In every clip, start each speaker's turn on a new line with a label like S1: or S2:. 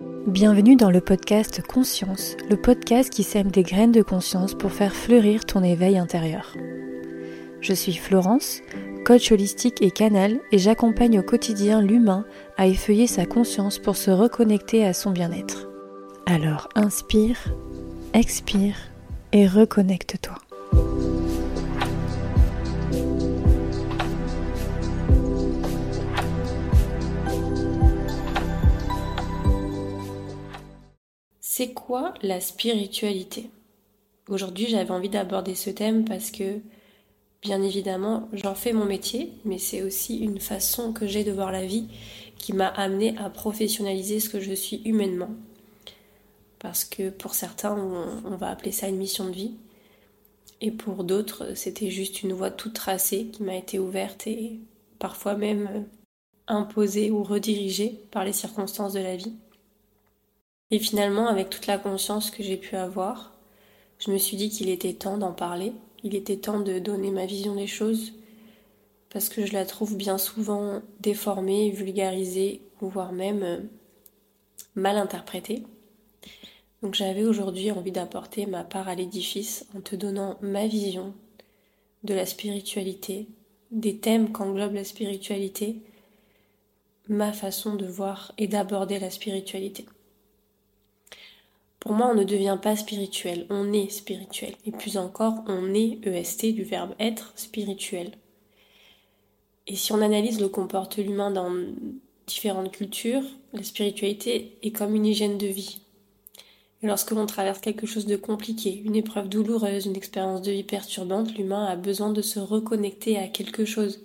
S1: Bienvenue dans le podcast Conscience, le podcast qui sème des graines de conscience pour faire fleurir ton éveil intérieur. Je suis Florence, coach holistique et canal, et j'accompagne au quotidien l'humain à effeuiller sa conscience pour se reconnecter à son bien-être. Alors inspire, expire et reconnecte-toi. C'est quoi la spiritualité? Aujourd'hui, j'avais envie d'aborder ce thème parce que, bien évidemment, j'en fais mon métier, mais c'est aussi une façon que j'ai de voir la vie qui m'a amené à professionnaliser ce que je suis humainement. Parce que pour certains, on, va appeler ça une mission de vie. Et pour d'autres, c'était juste une voie toute tracée qui m'a été ouverte et parfois même imposée ou redirigée par les circonstances de la vie. Et finalement, avec toute la conscience que j'ai pu avoir, je me suis dit qu'il était temps d'en parler, il était temps de donner ma vision des choses, parce que je la trouve bien souvent déformée, vulgarisée, voire même euh, mal interprétée. Donc j'avais aujourd'hui envie d'apporter ma part à l'édifice en te donnant ma vision de la spiritualité, des thèmes qu'englobe la spiritualité, ma façon de voir et d'aborder la spiritualité. Pour moi, on ne devient pas spirituel, on est spirituel. Et plus encore, on est EST du verbe être spirituel. Et si on analyse le comportement humain dans différentes cultures, la spiritualité est comme une hygiène de vie. Et lorsque l'on traverse quelque chose de compliqué, une épreuve douloureuse, une expérience de vie perturbante, l'humain a besoin de se reconnecter à quelque chose.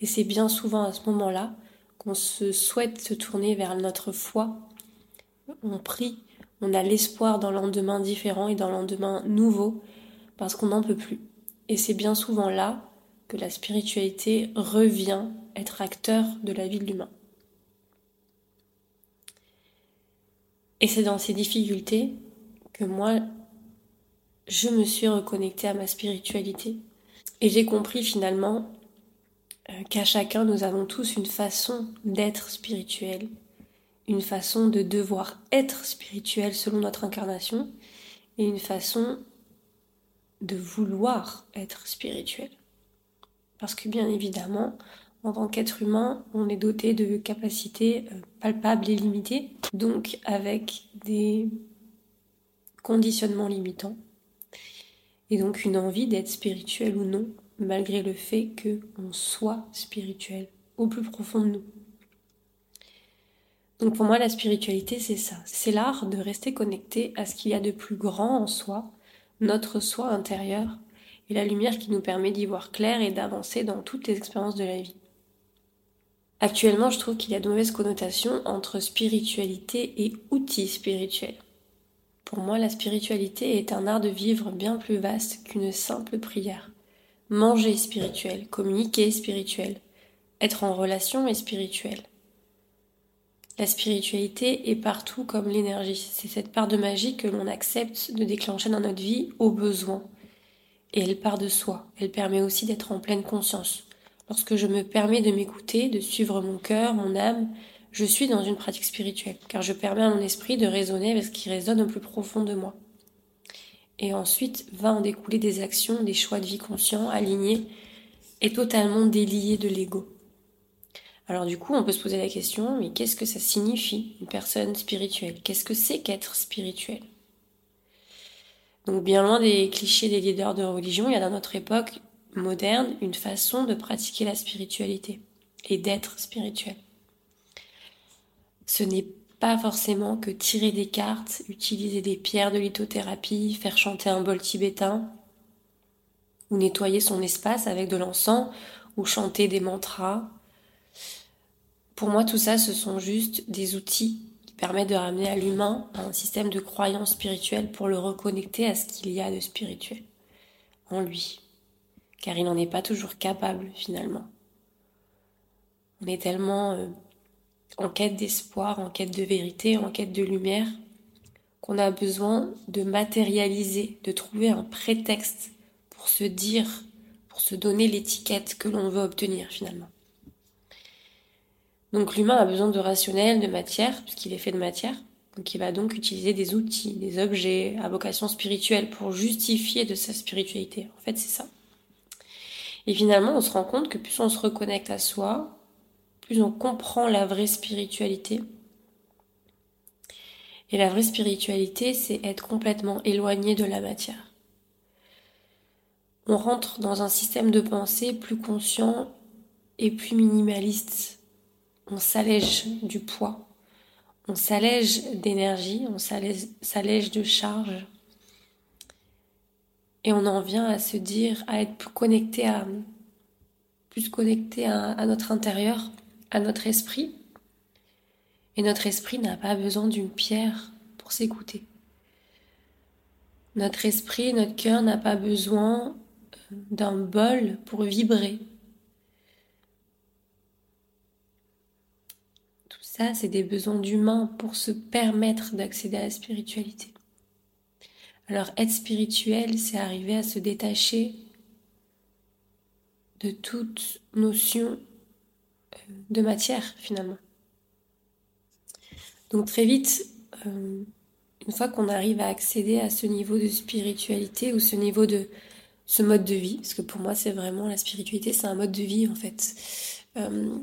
S1: Et c'est bien souvent à ce moment-là qu'on se souhaite se tourner vers notre foi. On prie on a l'espoir d'un lendemain différent et d'un lendemain nouveau parce qu'on n'en peut plus. Et c'est bien souvent là que la spiritualité revient être acteur de la vie de l'humain. Et c'est dans ces difficultés que moi, je me suis reconnectée à ma spiritualité. Et j'ai compris finalement euh, qu'à chacun, nous avons tous une façon d'être spirituel une façon de devoir être spirituel selon notre incarnation et une façon de vouloir être spirituel. Parce que bien évidemment, en tant qu'être humain, on est doté de capacités euh, palpables et limitées, donc avec des conditionnements limitants, et donc une envie d'être spirituel ou non, malgré le fait qu'on soit spirituel au plus profond de nous. Donc pour moi, la spiritualité, c'est ça. C'est l'art de rester connecté à ce qu'il y a de plus grand en soi, notre soi intérieur, et la lumière qui nous permet d'y voir clair et d'avancer dans toutes les expériences de la vie. Actuellement, je trouve qu'il y a de mauvaises connotations entre spiritualité et outils spirituels. Pour moi, la spiritualité est un art de vivre bien plus vaste qu'une simple prière. Manger spirituel, communiquer spirituel, être en relation est spirituel. La spiritualité est partout comme l'énergie. C'est cette part de magie que l'on accepte de déclencher dans notre vie au besoin. Et elle part de soi. Elle permet aussi d'être en pleine conscience. Lorsque je me permets de m'écouter, de suivre mon cœur, mon âme, je suis dans une pratique spirituelle, car je permets à mon esprit de raisonner avec ce qui résonne au plus profond de moi. Et ensuite va en découler des actions, des choix de vie conscients, alignés et totalement déliés de l'ego. Alors du coup, on peut se poser la question, mais qu'est-ce que ça signifie une personne spirituelle? Qu'est-ce que c'est qu'être spirituel? Donc bien loin des clichés des leaders de religion, il y a dans notre époque moderne une façon de pratiquer la spiritualité et d'être spirituel. Ce n'est pas forcément que tirer des cartes, utiliser des pierres de lithothérapie, faire chanter un bol tibétain, ou nettoyer son espace avec de l'encens, ou chanter des mantras, pour moi, tout ça, ce sont juste des outils qui permettent de ramener à l'humain un système de croyance spirituelle pour le reconnecter à ce qu'il y a de spirituel en lui. Car il n'en est pas toujours capable finalement. On est tellement euh, en quête d'espoir, en quête de vérité, en quête de lumière, qu'on a besoin de matérialiser, de trouver un prétexte pour se dire, pour se donner l'étiquette que l'on veut obtenir finalement. Donc l'humain a besoin de rationnel, de matière, puisqu'il est fait de matière, Donc il va donc utiliser des outils, des objets à vocation spirituelle pour justifier de sa spiritualité. En fait, c'est ça. Et finalement, on se rend compte que plus on se reconnecte à soi, plus on comprend la vraie spiritualité. Et la vraie spiritualité, c'est être complètement éloigné de la matière. On rentre dans un système de pensée plus conscient et plus minimaliste. On s'allège du poids, on s'allège d'énergie, on s'allège de charge. Et on en vient à se dire, à être plus connecté à, plus connecté à notre intérieur, à notre esprit. Et notre esprit n'a pas besoin d'une pierre pour s'écouter. Notre esprit, notre cœur n'a pas besoin euh, d'un bol pour vibrer. Tout ça, c'est des besoins d'humains pour se permettre d'accéder à la spiritualité. Alors être spirituel, c'est arriver à se détacher de toute notion de matière finalement. Donc très vite, euh, une fois qu'on arrive à accéder à ce niveau de spiritualité ou ce niveau de ce mode de vie, parce que pour moi c'est vraiment la spiritualité, c'est un mode de vie en fait. Euh,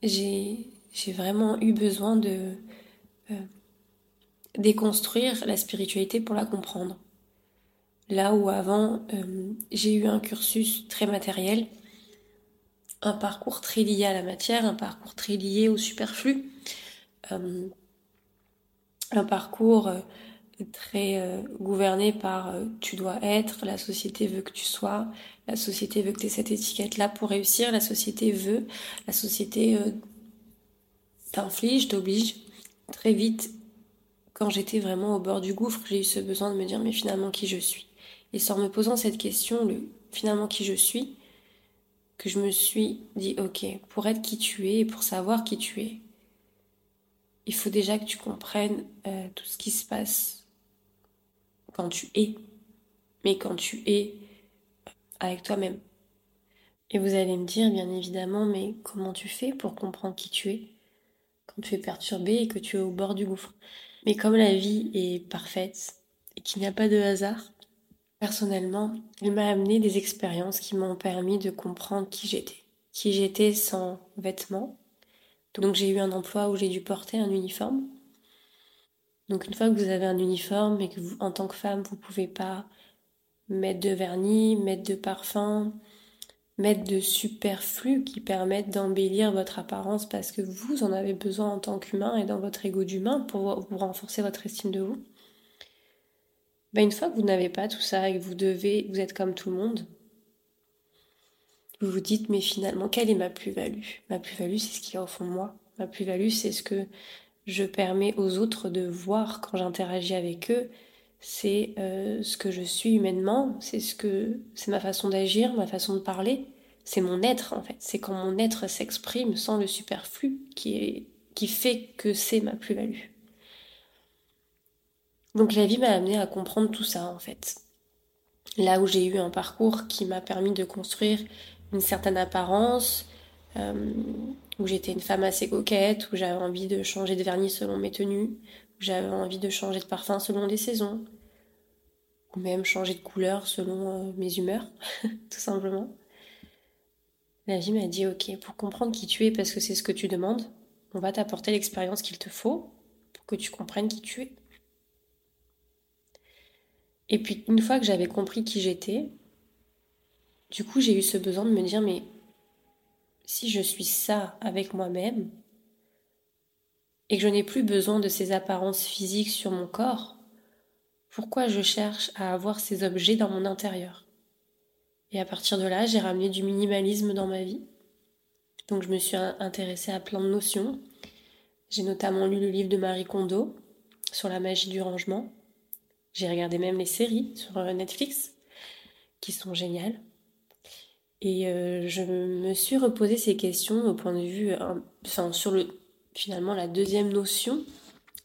S1: j'ai vraiment eu besoin de euh, déconstruire la spiritualité pour la comprendre. Là où avant j'ai eu un cursus très matériel, un parcours très lié à la matière, un parcours très lié au superflu, euh, un parcours euh, très euh, gouverné par tu dois être, la société veut que tu sois, la société veut que tu aies cette étiquette-là pour réussir, la société veut, la société t'inflige, t'oblige. Très vite, quand j'étais vraiment au bord du gouffre, j'ai eu ce besoin de me dire mais finalement qui je suis? Et sans me posant cette question, le finalement qui je suis, que je me suis dit, ok, pour être qui tu es et pour savoir qui tu es, il faut déjà que tu comprennes euh, tout ce qui se passe quand tu es, mais quand tu es avec toi-même. Et vous allez me dire, bien évidemment, mais comment tu fais pour comprendre qui tu es? Quand tu es perturbé et que tu es au bord du gouffre Mais comme la vie est parfaite et qu'il n'y a pas de hasard, Personnellement, il m'a amené des expériences qui m'ont permis de comprendre qui j'étais. Qui j'étais sans vêtements. Donc j'ai eu un emploi où j'ai dû porter un uniforme. Donc une fois que vous avez un uniforme et que vous, en tant que femme, vous pouvez pas mettre de vernis, mettre de parfum, mettre de superflus qui permettent d'embellir votre apparence parce que vous en avez besoin en tant qu'humain et dans votre ego d'humain pour renforcer votre estime de vous. Ben, une fois que vous n'avez pas tout ça et que vous devez, vous êtes comme tout le monde, vous vous dites, mais finalement, quelle est ma plus-value? Ma plus-value, c'est ce qu'il y a au fond de moi. Ma plus-value, c'est ce que je permets aux autres de voir quand j'interagis avec eux. C'est euh, ce que je suis humainement, c'est ce que c'est ma façon d'agir, ma façon de parler. C'est mon être en fait. C'est quand mon être s'exprime sans le superflu qui fait que c'est ma plus-value. Donc la vie m'a amené à comprendre tout ça en fait. Là où j'ai eu un parcours qui m'a permis de construire une certaine apparence, euh, où j'étais une femme assez coquette, où j'avais envie de changer de vernis selon mes tenues, j'avais envie de changer de parfum selon les saisons, ou même changer de couleur selon euh, mes humeurs, tout simplement. La vie m'a dit ok, pour comprendre qui tu es, parce que c'est ce que tu demandes, on va t'apporter l'expérience qu'il te faut pour que tu comprennes qui tu es. Et puis une fois que j'avais compris qui j'étais, du coup j'ai eu ce besoin de me dire mais si je suis ça avec moi-même et que je n'ai plus besoin de ces apparences physiques sur mon corps, pourquoi je cherche à avoir ces objets dans mon intérieur? Et à partir de là, j'ai ramené du minimalisme dans ma vie. Donc je me suis intéressée à plein de notions. J'ai notamment lu le livre de Marie Kondo sur la magie du rangement. J'ai regardé même les séries sur euh, Netflix qui sont géniales. Et euh, je me suis reposé ces questions au point de vue, euh, sur le finalement la deuxième notion,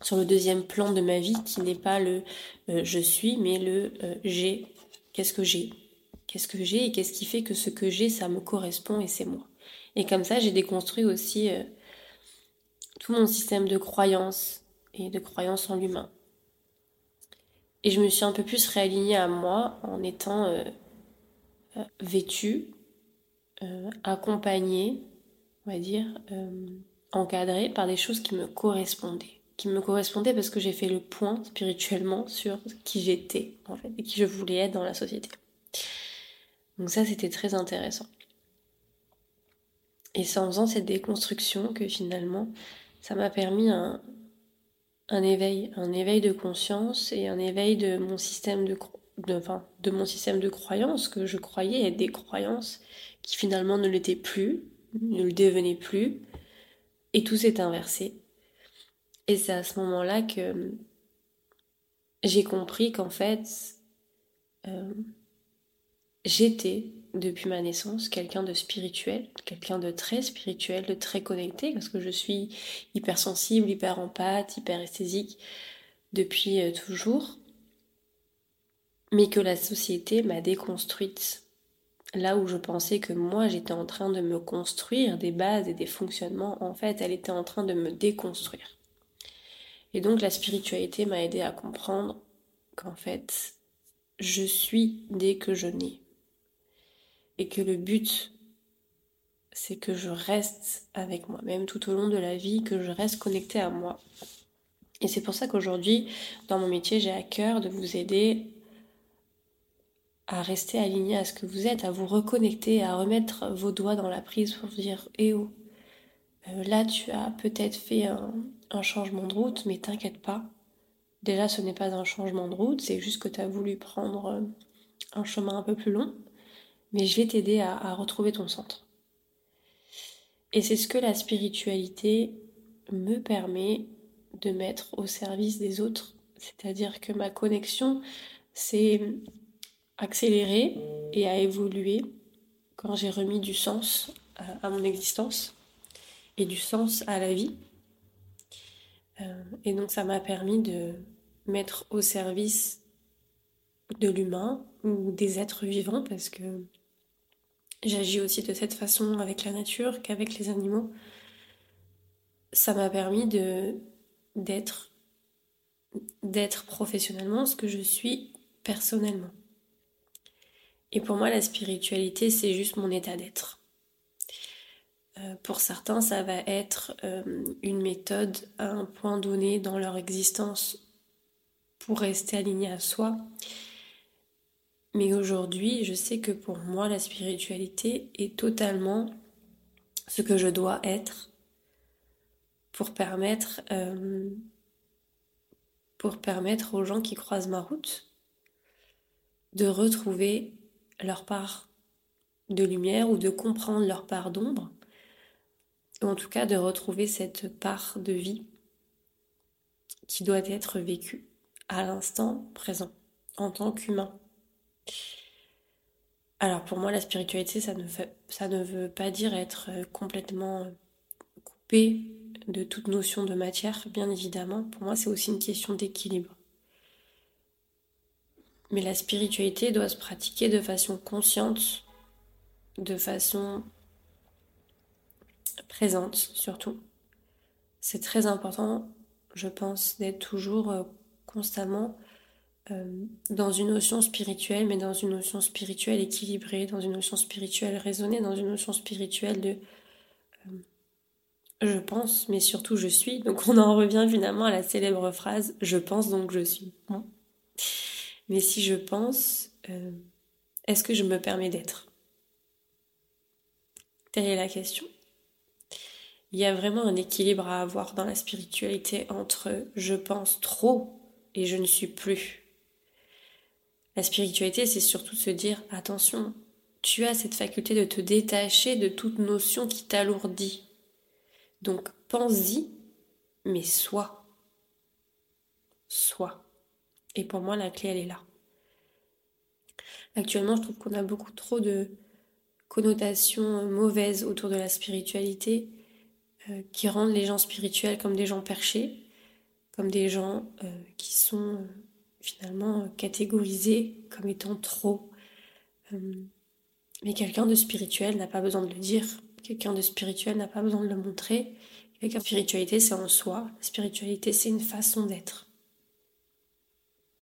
S1: sur le deuxième plan de ma vie qui n'est pas le je suis, mais le j'ai. Qu'est-ce que j'ai? Qu'est-ce que j'ai et qu'est-ce qui fait que ce que j'ai, ça me correspond et c'est moi? Et comme ça, j'ai déconstruit aussi tout mon système de croyances et de croyance en l'humain. Et je me suis un peu plus réalignée à moi en étant euh, euh, vêtue, euh, accompagnée, on va dire, encadrée par des choses qui me correspondaient. Qui me correspondaient parce que j'ai fait le point spirituellement sur qui j'étais, en fait, et qui je voulais être dans la société. Donc ça, c'était très intéressant. Et c'est en faisant cette déconstruction que finalement, ça m'a permis un, un éveil, un éveil de conscience et un éveil de mon système de, de, de mon système de croyances que je croyais être des croyances qui finalement ne l'étaient plus, ne le devenaient plus, et tout s'est inversé. Et c'est à ce moment-là que j'ai compris qu'en fait, euh, j'étais depuis ma naissance quelqu'un de spirituel, quelqu'un de très spirituel, de très connecté, parce que je suis hypersensible, hyper empathe, hyper esthésique depuis euh, toujours, mais que la société m'a déconstruite. Là où je pensais que moi j'étais en train de me construire des bases et des fonctionnements, en fait elle était en train de me déconstruire. Et donc la spiritualité m'a aidé à comprendre qu'en fait je suis dès que je nais et que le but, c'est que je reste avec moi-même tout au long de la vie, que je reste connectée à moi. Et c'est pour ça qu'aujourd'hui, dans mon métier, j'ai à cœur de vous aider à rester aligné à ce que vous êtes, à vous reconnecter, à remettre vos doigts dans la prise pour dire Eh oh, euh, là tu as peut-être fait un, changement de route, mais t'inquiète pas. Déjà, ce n'est pas un changement de route, c'est juste que tu as voulu prendre euh, un chemin un peu plus long mais je vais t'aider à, retrouver ton centre. Et c'est ce que la spiritualité me permet de mettre au service des autres. C'est-à-dire que ma connexion s'est accélérée et a évolué quand j'ai remis du sens à mon existence et du sens à la vie. Euh, et donc ça m'a permis de mettre au service de l'humain ou des êtres vivants parce que J'agis aussi de cette façon avec la nature qu'avec les animaux. Ça m'a permis de d'être d'être professionnellement ce que je suis personnellement. Et pour moi, la spiritualité, c'est juste mon état d'être. Euh, pour certains, ça va être euh, une méthode à un point donné dans leur existence pour rester aligné à soi mais aujourd'hui, je sais que pour moi, la spiritualité est totalement ce que je dois être pour permettre, euh, pour permettre aux gens qui croisent ma route de retrouver leur part de lumière ou de comprendre leur part d'ombre, ou en tout cas de retrouver cette part de vie qui doit être vécue à l'instant présent en tant qu'humain. Alors pour moi, la spiritualité, ça ne, ça ne veut pas dire être euh, complètement euh, coupé de toute notion de matière, bien évidemment. Pour moi, c'est aussi une question d'équilibre. Mais la spiritualité doit se pratiquer de façon consciente, de façon présente surtout. C'est très important, je pense, d'être toujours euh, constamment euh, dans une notion spirituelle, mais dans une notion spirituelle équilibrée, dans une notion spirituelle raisonnée, dans une notion spirituelle de euh, je pense, mais surtout je suis. Donc on en revient finalement à la célèbre phrase je pense donc je suis. Mais si je pense, euh, est-ce que je me permets d'être? Telle est la question. Il y a vraiment un équilibre à avoir dans la spiritualité entre je pense trop et je ne suis plus. La spiritualité, c'est surtout se dire attention, tu as cette faculté de te détacher de toute notion qui t'alourdit. Donc pense-y, mais sois. Sois. Et pour moi, la clé, elle est là. Actuellement, je trouve qu'on a beaucoup trop de connotations mauvaises autour de la spiritualité euh, qui rendent les gens spirituels comme des gens perchés, comme des gens euh, qui sont euh, finalement catégorisé comme étant trop. Euh, mais quelqu'un de spirituel n'a pas besoin de le dire, quelqu'un de spirituel n'a pas besoin de le montrer, Et que la spiritualité, c'est en soi. La spiritualité, c'est une façon d'être.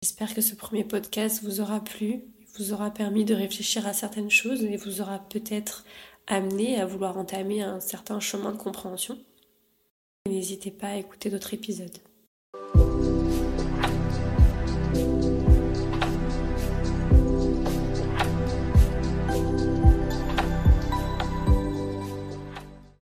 S1: J'espère que ce premier podcast vous aura plu, vous aura permis de réfléchir à certaines choses et vous aura peut-être amené à vouloir entamer un certain chemin de compréhension. N'hésitez pas à écouter d'autres épisodes.